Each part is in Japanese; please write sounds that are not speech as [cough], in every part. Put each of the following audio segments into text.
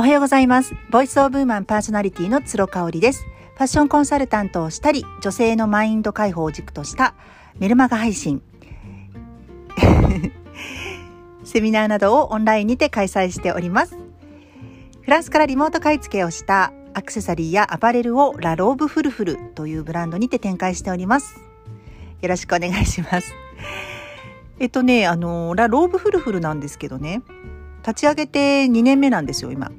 おはようございます。ボイスオブウーマンパーソナリティの鶴香織です。ファッションコンサルタントをしたり、女性のマインド解放を軸としたメルマガ配信、[laughs] セミナーなどをオンラインにて開催しております。フランスからリモート買い付けをしたアクセサリーやアパレルをラローブフルフルというブランドにて展開しております。よろしくお願いします。えっとね、あの、ラローブフルフルなんですけどね、立ち上げて2年目なんですよ、今。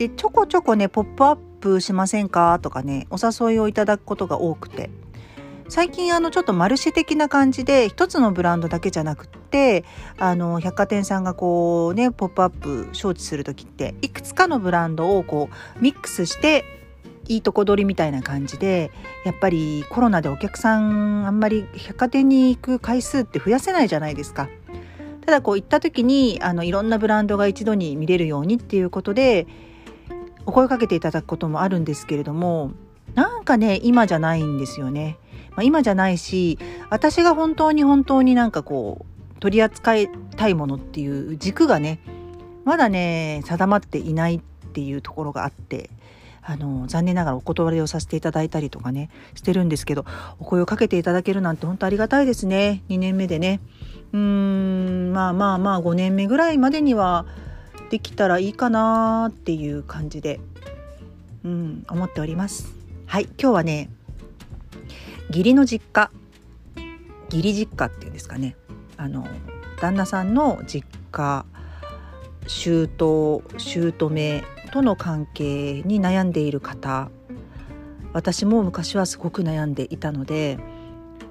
で、ちょこちょこね、ポップアップしませんか？とかね、お誘いをいただくことが多くて。最近あのちょっとマルシェ的な感じで一つのブランドだけじゃなくってあの百貨店さんがこうねポップアップ招致する時っていくつかのブランドをこうミックスしていいとこ取りみたいな感じでやっぱりコロナでお客さんあんまり百貨店に行く回数って増やせないじゃないですか。ただこう行った時にあのいろんなブランドが一度に見れるようにっていうことでお声かけていただくこともあるんですけれどもなんかね今じゃないんですよね。まあ、今じゃないし私が本当に本当になんかこう取り扱いたいものっていう軸がねまだね定まっていないっていうところがあってあの残念ながらお断りをさせていただいたりとかねしてるんですけどお声をかけていただけるなんて本当ありがたいですね2年目でねうーんまあまあまあ5年目ぐらいまでにはできたらいいかなっていう感じでうん思っております。はい今日はね義理の実家義理実家っていうんですかね。あの旦那さんの実家姑姑との関係に悩んでいる方私も昔はすごく悩んでいたので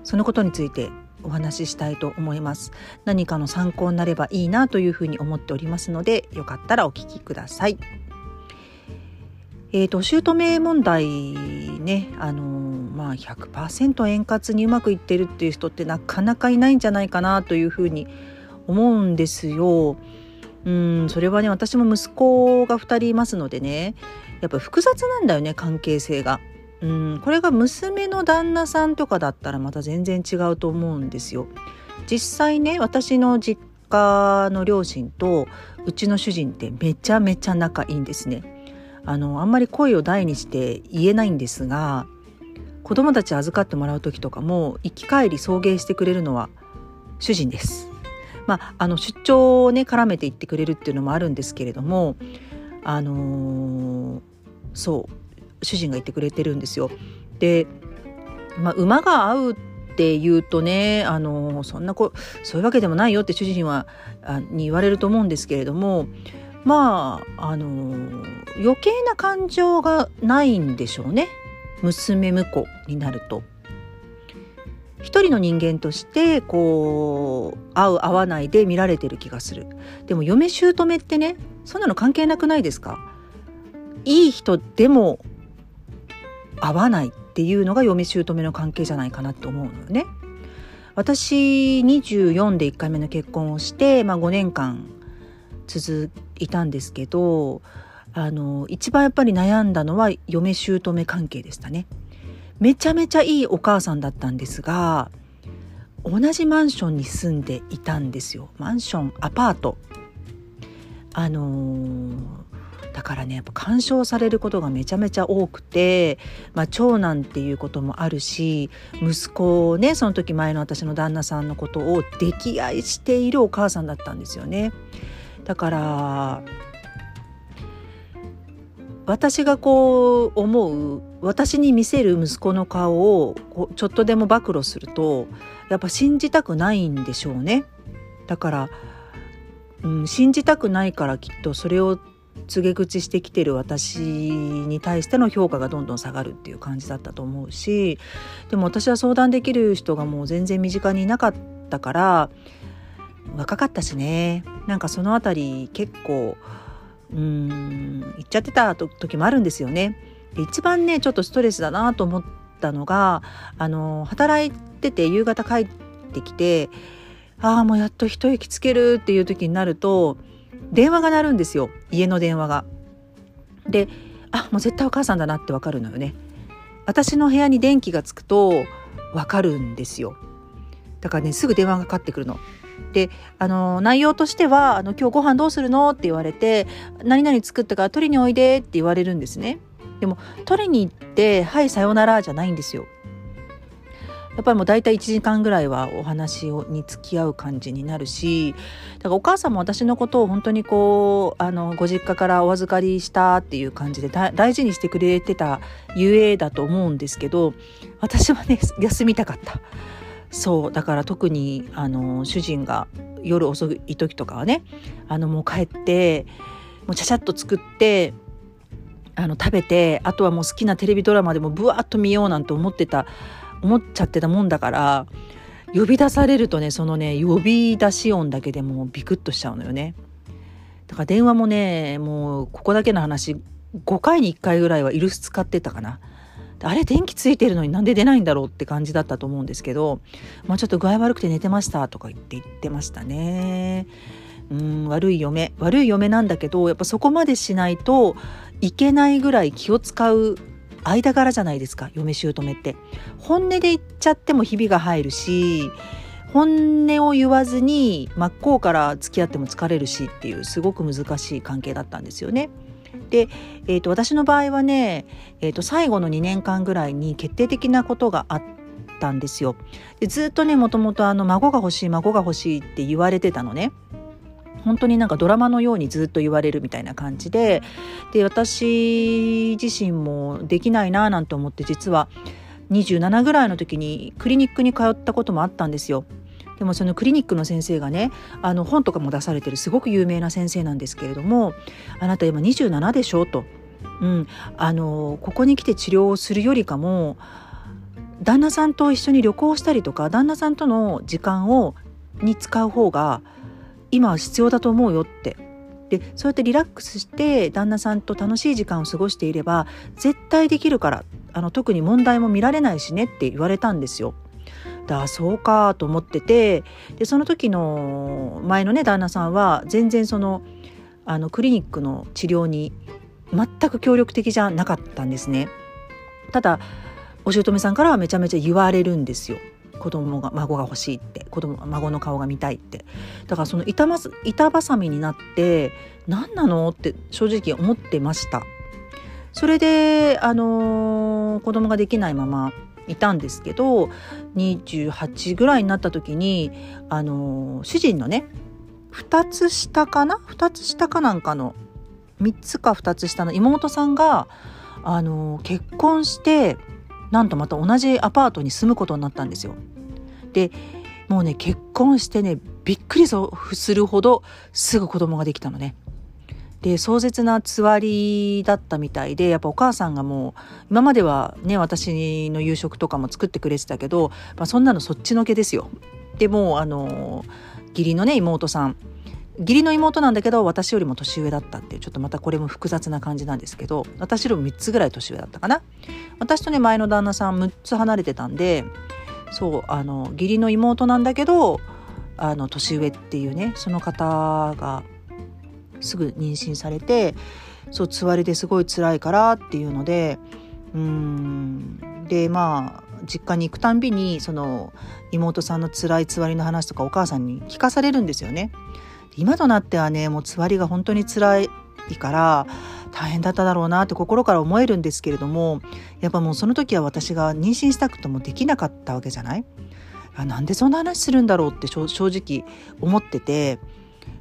そのことについてお話ししたいと思います何かの参考になればいいなというふうに思っておりますのでよかったらお聞きくださいえーと、姑問題ねあのまあ100%円滑にうまくいってるっていう人ってなかなかいないんじゃないかなというふうに思うんですよ。うんそれはね私も息子が2人いますのでねやっぱ複雑なんだよね関係性が。うんこれが娘の旦那さんとかだったらまた全然違うと思うんですよ。実際ね私の実家の両親とうちの主人ってめちゃめちゃ仲いいんですね。あのあんまり声を大にして言えないんですが子供たち預かってもらう時とかも行き帰り送迎してくれるのは主人です。まあ、あの出張をね絡めて行ってくれるっていうのもあるんですけれどもあのー、そう主人が言ってくれてるんですよ。で、まあ、馬が合うって言うとねあの、そんなこそういうわけでもないよって主人はあに言われると思うんですけれどもまああの余計な感情がないんでしょうね娘婿になると。一人の人間としてこう合う合わないで見られてる気がするでも嫁姑ってねそんなの関係なくないですか？いい人でも合わないっていうのが嫁姑の関係じゃないかなと思うのよね私24で1回目の結婚をして、まあ、5年間続いたんですけどあの一番やっぱり悩んだのは嫁姑関係でしたね。めちゃめちゃいいお母さんだったんですが同じマンションに住んでいたんですよマンションアパート。あのー、だからねやっぱ干渉されることがめちゃめちゃ多くて、まあ、長男っていうこともあるし息子をねその時前の私の旦那さんのことを溺愛しているお母さんだったんですよね。だから私がこう思う私に見せる息子の顔をちょっとでも暴露するとやっぱ信じたくないんでしょうねだから、うん、信じたくないからきっとそれを告げ口してきてる私に対しての評価がどんどん下がるっていう感じだったと思うしでも私は相談できる人がもう全然身近にいなかったから若かったしねなんかその辺り結構うん言っちゃってた時もあるんですよね。で一番ねちょっとストレスだなと思ったのがあの働いてて夕方帰ってきてああもうやっと一息つけるっていう時になると電話が鳴るんですよ家の電話が。であもう絶対お母さんだなってわかるのよね。私の部屋に電気がつくとわかるんですよ。だからねすぐ電話がかかってくるの。であの内容としてはあの「今日ご飯どうするの?」って言われて「何々作ったから取りにおいで」って言われるんですね。でも取りに行って「はいさようなら」じゃないんですよ。やっぱりもう大体1時間ぐらいはお話をに付き合う感じになるしだからお母さんも私のことを本当にこうあのご実家からお預かりしたっていう感じで大事にしてくれてたゆえだと思うんですけど私はね [laughs] 休みたかった。そうだから特にあの主人が夜遅い時とかはねあのもう帰ってもうちゃちゃっと作ってあの食べてあとはもう好きなテレビドラマでもブワーッと見ようなんて思ってた思っちゃってたもんだから呼び出されるとねそのね呼び出し音だけでもうビクッとしちゃうのよね。だから電話もねもうここだけの話5回に1回ぐらいはイルス使ってたかな。あれ電気ついてるのになんで出ないんだろうって感じだったと思うんですけど、まあ、ちょっと具合悪くて寝てましたとか言って言ってましたね。うん悪い嫁悪い嫁なんだけどやっぱそこまでしないといけないぐらい気を使う間柄じゃないですか嫁姑って本音で言っちゃってもひびが入るし本音を言わずに真っ向から付き合っても疲れるしっていうすごく難しい関係だったんですよね。で、えーと、私の場合はね、えーと、最後の2年間ぐらいに決定的なことがあったんですよ。でずっとねもともと孫が欲しい孫が欲しいって言われてたのね。本当になんかドラマのようにずっと言われるみたいな感じでで私自身もできないななんて思って実は27ぐらいの時にクリニックに通ったこともあったんですよ。でもそのクリニックの先生がねあの本とかも出されてるすごく有名な先生なんですけれども「あなた今27でしょ」と。うん、あのここに来て治療をするよりかも旦那さんと一緒に旅行したりとか旦那さんとの時間をに使う方が今は必要だと思うよってでそうやってリラックスして旦那さんと楽しい時間を過ごしていれば絶対できるからあの特に問題も見られないしねって言われたんですよ。だそうかと思っててでその時の前のね旦那さんは全然そのあのクリニックの治療に全く協力的じゃなかったんですね。ただお姑さんからはめちゃめちゃ言われるんですよ。子供が孫が欲しいって子供孫の顔が見たいって。だからその板ます板挟みになって何なのって正直思ってました。それであのー、子供ができないままいたんですけど28ぐらいになった時にあのー、主人のね2つ下かな？2つ下かなんかの3つか2つ下の妹さんがあのー、結婚してなんとまた同じアパートに住むことになったんですよ。でもうね結婚してねびっくりするほどすぐ子供ができたのね。で壮絶なつわりだったみたいでやっぱお母さんがもう今まではね私の夕食とかも作ってくれてたけど、まあ、そんなのそっちのけですよ。でもあの義理のね妹さん義理の妹なんだけど私よりも年上だったっていうちょっとまたこれも複雑な感じなんですけど私よりも3つぐらい年上だったかな私とね前の旦那さん6つ離れてたんでそうあの義理の妹なんだけどあの年上っていうねその方がすぐ妊娠されてそうつわりですごい辛いからっていうのでうんでまあ実家に行くたんびにその妹さんの辛いつわりの話とかお母さんに聞かされるんですよね。今となってはねもうつわりが本当に辛いから大変だっただろうなって心から思えるんですけれどもやっぱもうその時は私が妊娠したくてもできなかったわけじゃない？あなんでそんな話するんだろうって正直思ってて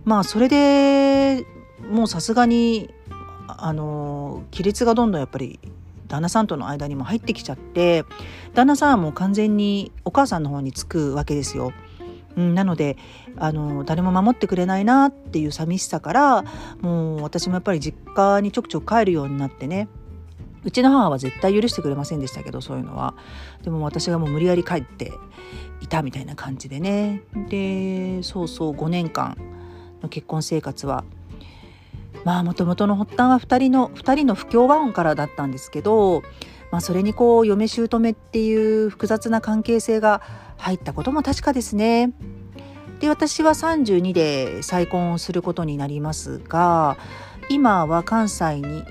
まあそれでもうさすがにあの亀裂がどんどんやっぱり旦那さんとの間にも入ってきちゃって旦那さんはもう完全にお母さんの方につくわけですよ。うん、なのであの誰も守ってくれないなっていう寂しさからもう私もやっぱり実家にちょくちょく帰るようになってね。うちの母は絶対許してくれませんでしたけどそういうのは。でも私がもう無理やり帰っていたみたいな感じでね。でそうそう5年間の結婚生活はまあもともとの発端は2人の2人の不協和音からだったんですけど、まあ、それにこう嫁姑っていう複雑な関係性が入ったことも確かですね。で私は32で再婚をすることになりますが今は関西に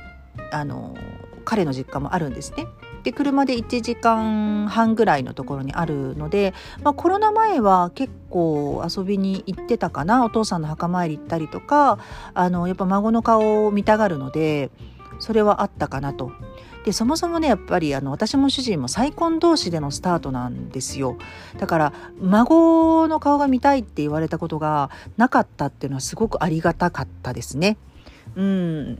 あの彼の実家もあるんですね。で車で1時間半ぐらいのところにあるので、まあ、コロナ前は結構遊びに行ってたかなお父さんの墓参り行ったりとかあのやっぱ孫の顔を見たがるのでそれはあったかなと。でそもそもねやっぱりあの私も主人も再婚同士でのスタートなんですよだから孫の顔が見たいって言われたことがなかったっていうのはすごくありがたかったですね。うん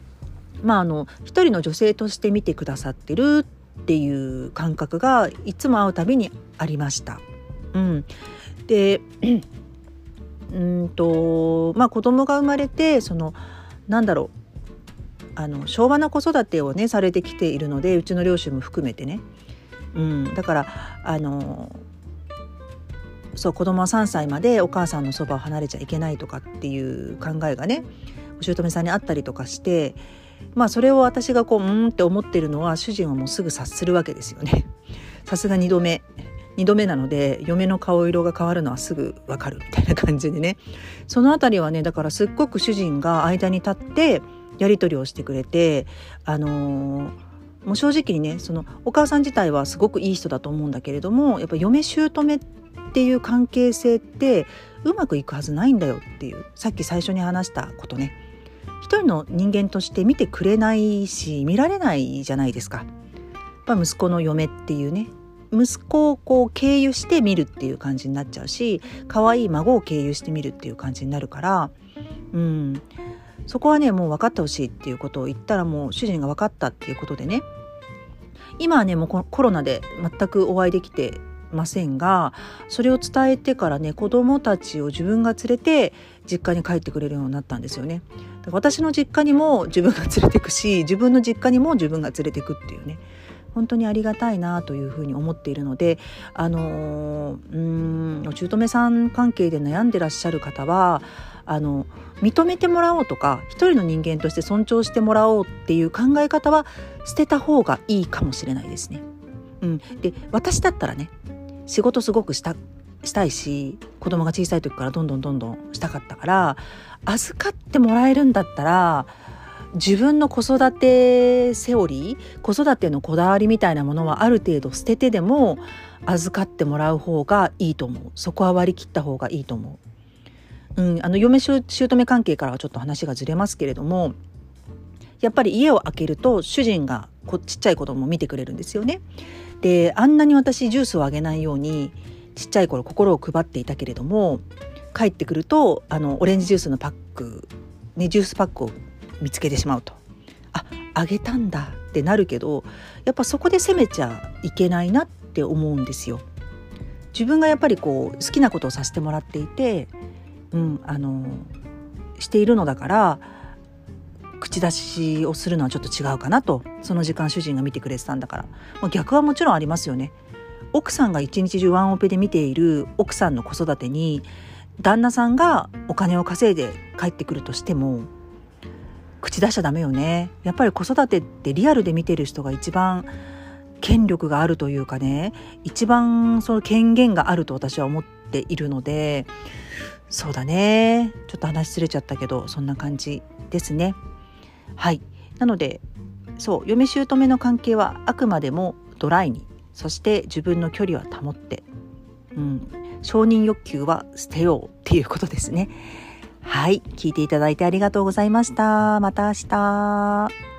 まああの一人の女性として見てくださってるっていう感覚がいつも会うたびにありました。うん、で [clears throat] うんとまあ子供が生まれてそのなんだろうあの昭和な子育てをねされてきているのでうちの両親も含めてね、うん、だからあのそう子供は3歳までお母さんのそばを離れちゃいけないとかっていう考えがねお姑さんにあったりとかしてまあそれを私がこううんって思ってるのは主人はもうすぐ察するわけですよね。[laughs] さすが2度目。2度目なので嫁の顔色が変わるのはすぐわかるみたいな感じでね。その辺りはねだからすっごく主人が間に立ってやり取りをしてくれてあのー、もう正直にねそのお母さん自体はすごくいい人だと思うんだけれどもやっぱ嫁姑っていう関係性ってうまくいくはずないんだよっていうさっき最初に話したことね。一人の人間として見てくれないし見られないじゃないですか。やっぱ息子の嫁っていうね。息子をこう経由して見るっていう感じになっちゃうし可愛い孫を経由して見るっていう感じになるからうん。そこはねもう分かってほしいっていうことを言ったらもう主人が分かったっていうことでね今はねもうコロナで全くお会いできてませんがそれを伝えてからね子供たちを自分が連れて実家に帰ってくれるようになったんですよね。私の実家にも自分が連れてくし自分の実家にも自分が連れてくっていうね本当にありがたいなというふうに思っているのであのうんお姑さん関係で悩んでらっしゃる方はあの認めてもらおうとか一人の人間として尊重してもらおうっていう考え方は捨てた方がいいかもしれないですね。うん、で私だったらね仕事すごくしたしたいし子供が小さい時からどんどんどんどんしたかったから預かってもらえるんだったら自分の子育てセオリー子育てのこだわりみたいなものはある程度捨ててでも預かってもらう方がいいと思う。そこは割り切った方がいいと思う。う。ん、あの嫁姑関係からはちょっと話がずれますけれどもやっぱり家を開けると主人がこちっちゃい子供を見てくれるんですよね。であんなに私ジュースをあげないようにちっちゃい頃心を配っていたけれども帰ってくるとあのオレンジジュースのパック、ね、ジュースパックを見つけてしまうとああげたんだってなるけどやっぱそこで責めちゃいけないなって思うんですよ。自分がやっぱりこう好きなことをさせてもらっていて、うん、あのしているのだから口出しをするのはちょっと違うかなとその時間主人が見てくれてたんだから、ま、逆はもちろんありますよね。奥さんが一日中ワンオペで見ている奥さんの子育てに旦那さんがお金を稼いで帰ってくるとしても口出しちゃダメよねやっぱり子育てってリアルで見てる人が一番権力があるというかね一番その権限があると私は思ってているのでそうだねちょっと話しれちゃったけどそんな感じですねはいなのでそう嫁姑の関係はあくまでもドライにそして自分の距離は保って、うん、承認欲求は捨てようっていうことですね。はい。聞いていただいてありがとうございました。また明日。